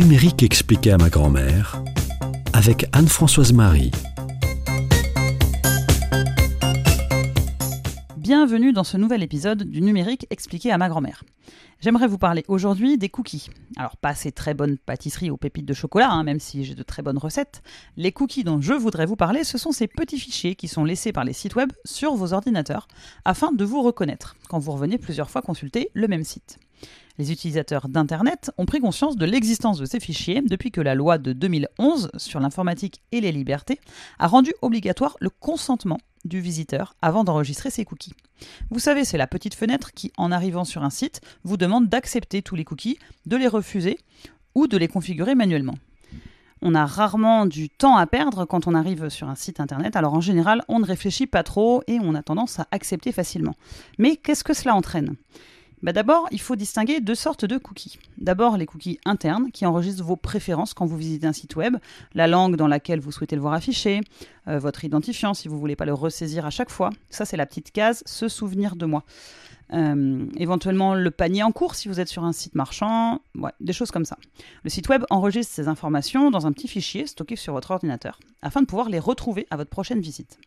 numérique expliqué à ma grand-mère avec Anne-Françoise Marie. Bienvenue dans ce nouvel épisode du numérique expliqué à ma grand-mère. J'aimerais vous parler aujourd'hui des cookies. Alors pas ces très bonnes pâtisseries aux pépites de chocolat, hein, même si j'ai de très bonnes recettes. Les cookies dont je voudrais vous parler, ce sont ces petits fichiers qui sont laissés par les sites web sur vos ordinateurs afin de vous reconnaître quand vous revenez plusieurs fois consulter le même site. Les utilisateurs d'Internet ont pris conscience de l'existence de ces fichiers depuis que la loi de 2011 sur l'informatique et les libertés a rendu obligatoire le consentement du visiteur avant d'enregistrer ses cookies. Vous savez, c'est la petite fenêtre qui, en arrivant sur un site, vous demande d'accepter tous les cookies, de les refuser ou de les configurer manuellement. On a rarement du temps à perdre quand on arrive sur un site internet, alors en général, on ne réfléchit pas trop et on a tendance à accepter facilement. Mais qu'est-ce que cela entraîne? Bah D'abord, il faut distinguer deux sortes de cookies. D'abord, les cookies internes qui enregistrent vos préférences quand vous visitez un site web, la langue dans laquelle vous souhaitez le voir affiché, euh, votre identifiant si vous ne voulez pas le ressaisir à chaque fois. Ça, c'est la petite case se souvenir de moi. Euh, éventuellement le panier en cours si vous êtes sur un site marchand, ouais, des choses comme ça. Le site web enregistre ces informations dans un petit fichier stocké sur votre ordinateur afin de pouvoir les retrouver à votre prochaine visite.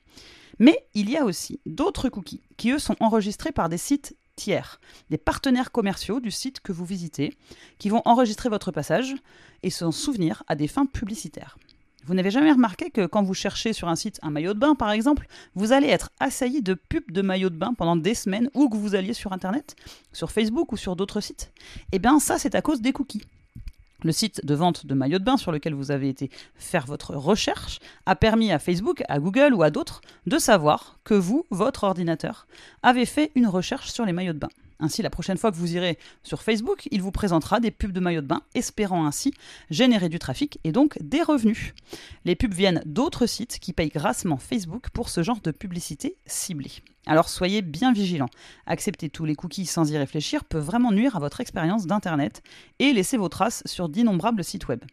Mais il y a aussi d'autres cookies qui, eux, sont enregistrés par des sites tiers, des partenaires commerciaux du site que vous visitez, qui vont enregistrer votre passage et s'en souvenir à des fins publicitaires. Vous n'avez jamais remarqué que quand vous cherchez sur un site un maillot de bain, par exemple, vous allez être assailli de pubs de maillots de bain pendant des semaines où que vous alliez sur Internet, sur Facebook ou sur d'autres sites? Eh bien ça, c'est à cause des cookies. Le site de vente de maillots de bain sur lequel vous avez été faire votre recherche a permis à Facebook, à Google ou à d'autres de savoir que vous, votre ordinateur, avez fait une recherche sur les maillots de bain. Ainsi, la prochaine fois que vous irez sur Facebook, il vous présentera des pubs de maillots de bain, espérant ainsi générer du trafic et donc des revenus. Les pubs viennent d'autres sites qui payent grassement Facebook pour ce genre de publicité ciblée. Alors soyez bien vigilants. Accepter tous les cookies sans y réfléchir peut vraiment nuire à votre expérience d'Internet et laisser vos traces sur d'innombrables sites web.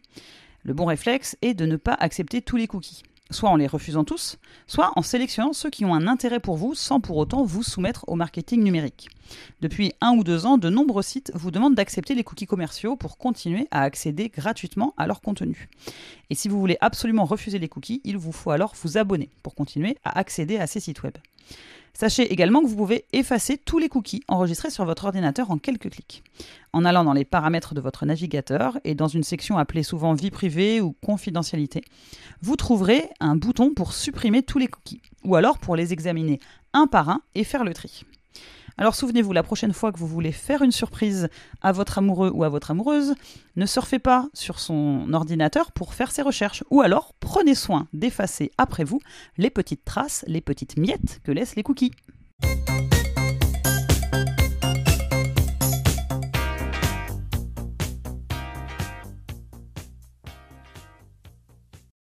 Le bon réflexe est de ne pas accepter tous les cookies soit en les refusant tous, soit en sélectionnant ceux qui ont un intérêt pour vous sans pour autant vous soumettre au marketing numérique. Depuis un ou deux ans, de nombreux sites vous demandent d'accepter les cookies commerciaux pour continuer à accéder gratuitement à leur contenu. Et si vous voulez absolument refuser les cookies, il vous faut alors vous abonner pour continuer à accéder à ces sites web. Sachez également que vous pouvez effacer tous les cookies enregistrés sur votre ordinateur en quelques clics. En allant dans les paramètres de votre navigateur et dans une section appelée souvent vie privée ou confidentialité, vous trouverez un bouton pour supprimer tous les cookies, ou alors pour les examiner un par un et faire le tri. Alors souvenez-vous, la prochaine fois que vous voulez faire une surprise à votre amoureux ou à votre amoureuse, ne surfez pas sur son ordinateur pour faire ses recherches. Ou alors prenez soin d'effacer après vous les petites traces, les petites miettes que laissent les cookies.